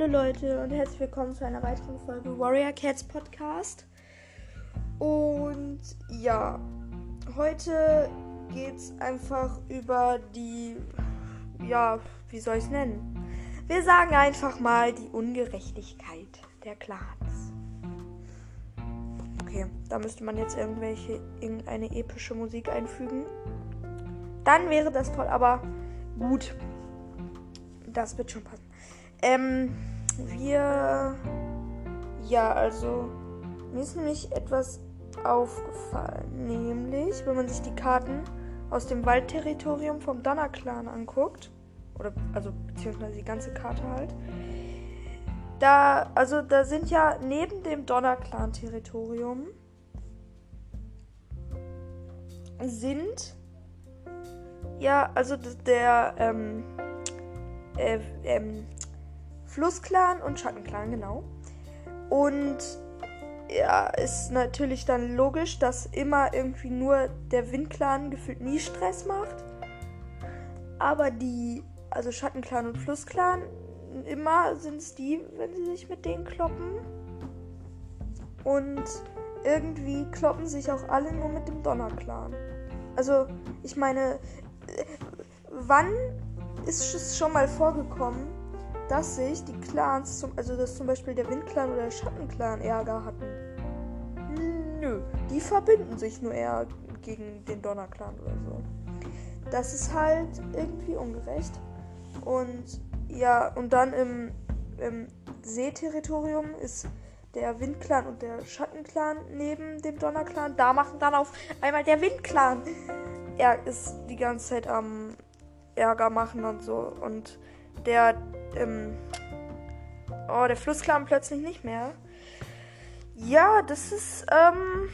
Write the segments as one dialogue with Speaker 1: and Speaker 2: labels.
Speaker 1: Hallo Leute und herzlich willkommen zu einer weiteren Folge Warrior Cats Podcast. Und ja, heute geht es einfach über die, ja, wie soll ich es nennen? Wir sagen einfach mal die Ungerechtigkeit der Clans. Okay, da müsste man jetzt irgendwelche, irgendeine epische Musik einfügen. Dann wäre das toll, aber gut. Das wird schon passen. Ähm, wir. Ja, also. Mir ist nämlich etwas aufgefallen. Nämlich, wenn man sich die Karten aus dem Waldterritorium vom Donnerclan anguckt. Oder, also, beziehungsweise die ganze Karte halt. Da, also, da sind ja neben dem Donnerclan-Territorium sind ja, also der ähm, äh, ähm, Flussclan und Schattenclan, genau. Und ja, ist natürlich dann logisch, dass immer irgendwie nur der Windclan gefühlt nie Stress macht. Aber die, also Schattenclan und Flussclan, immer sind es die, wenn sie sich mit denen kloppen. Und irgendwie kloppen sich auch alle nur mit dem Donnerclan. Also, ich meine, wann ist es schon mal vorgekommen, dass sich die Clans, zum, also dass zum Beispiel der Windclan oder der Schattenclan Ärger hatten? Nö, die verbinden sich nur eher gegen den Donnerclan oder so. Das ist halt irgendwie ungerecht. Und ja, und dann im, im Seeterritorium ist der Windclan und der Schattenclan neben dem Donnerclan. Da machen dann auf einmal der Windclan. Er ist die ganze Zeit am Ärger machen und so. Und der, ähm, oh, der Flussclan plötzlich nicht mehr. Ja, das ist, ähm,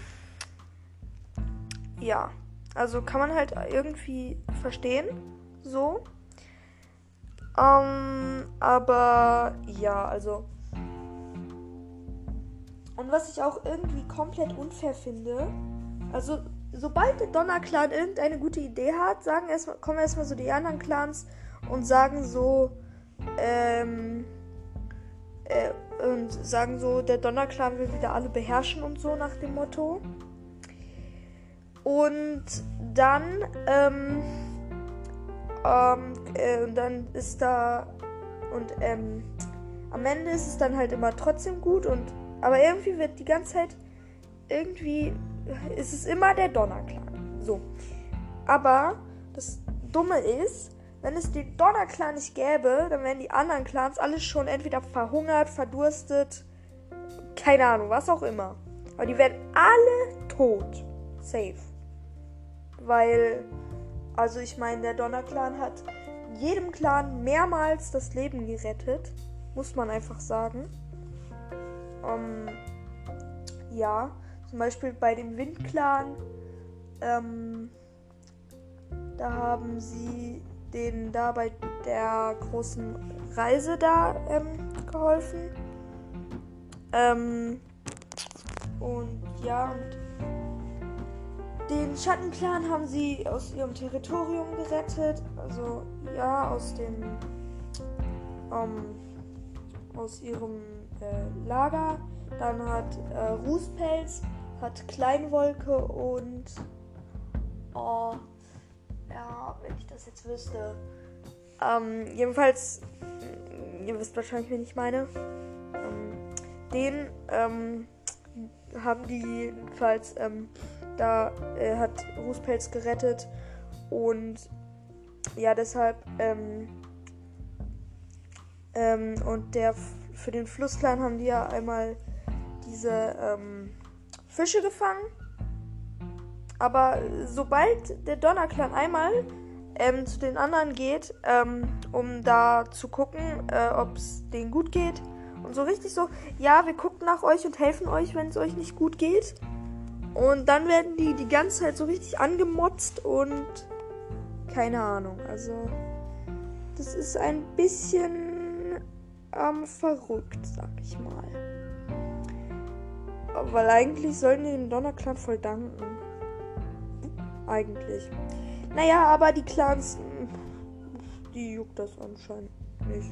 Speaker 1: ja. Also kann man halt irgendwie verstehen. So. Ähm, aber ja, also. Und was ich auch irgendwie komplett unfair finde, also sobald der Donnerclan irgendeine gute Idee hat, sagen erstmal, kommen erstmal so die anderen Clans und sagen so, ähm, äh, und sagen so, der Donnerclan will wieder alle beherrschen und so nach dem Motto. Und dann, ähm, ähm, äh, und dann ist da, und, ähm, am Ende ist es dann halt immer trotzdem gut und, aber irgendwie wird die ganze Zeit irgendwie ist es immer der Donnerclan. So. Aber das Dumme ist, wenn es den Donnerclan nicht gäbe, dann wären die anderen Clans alle schon entweder verhungert, verdurstet, keine Ahnung, was auch immer. Aber die wären alle tot. Safe. Weil, also ich meine, der Donnerclan hat jedem Clan mehrmals das Leben gerettet. Muss man einfach sagen. Ähm, ja. Zum Beispiel bei dem Windclan. Ähm, da haben sie denen da bei der großen Reise da ähm, geholfen. Ähm, und ja, und den Schattenclan haben sie aus ihrem Territorium gerettet. Also ja, aus dem ähm, aus ihrem äh, Lager. Dann hat äh, Rußpelz hat Kleinwolke und. Oh. Ja, wenn ich das jetzt wüsste. Ähm, jedenfalls. Ihr wisst wahrscheinlich, wen ich meine. Ähm, den ähm, haben die jedenfalls. Ähm, da äh, hat Rußpelz gerettet. Und. Ja, deshalb. Ähm, ähm, und der für den Flussklan haben die ja einmal diese Fische gefangen. Aber sobald der Donnerclan einmal ähm, zu den anderen geht, ähm, um da zu gucken, äh, ob es denen gut geht. Und so richtig so, ja, wir gucken nach euch und helfen euch, wenn es euch nicht gut geht. Und dann werden die die ganze Zeit so richtig angemotzt und keine Ahnung. Also, das ist ein bisschen ähm, verrückt, sag ich mal. Weil eigentlich sollen die den Donnerclan voll danken. Eigentlich. Naja, aber die Clans, die juckt das anscheinend nicht.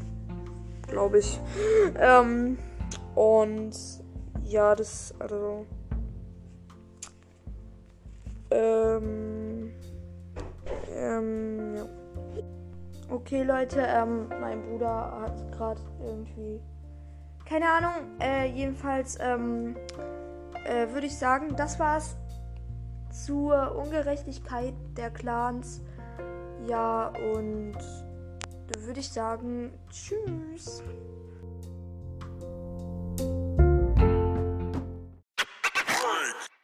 Speaker 1: glaube ich. Ähm, und ja, das, also. Ähm, ähm, ja. Okay, Leute, ähm, mein Bruder hat gerade irgendwie. Keine Ahnung, äh, jedenfalls, ähm, äh, würde ich sagen, das war's zur Ungerechtigkeit der Clans. Ja, und da würde ich sagen, tschüss.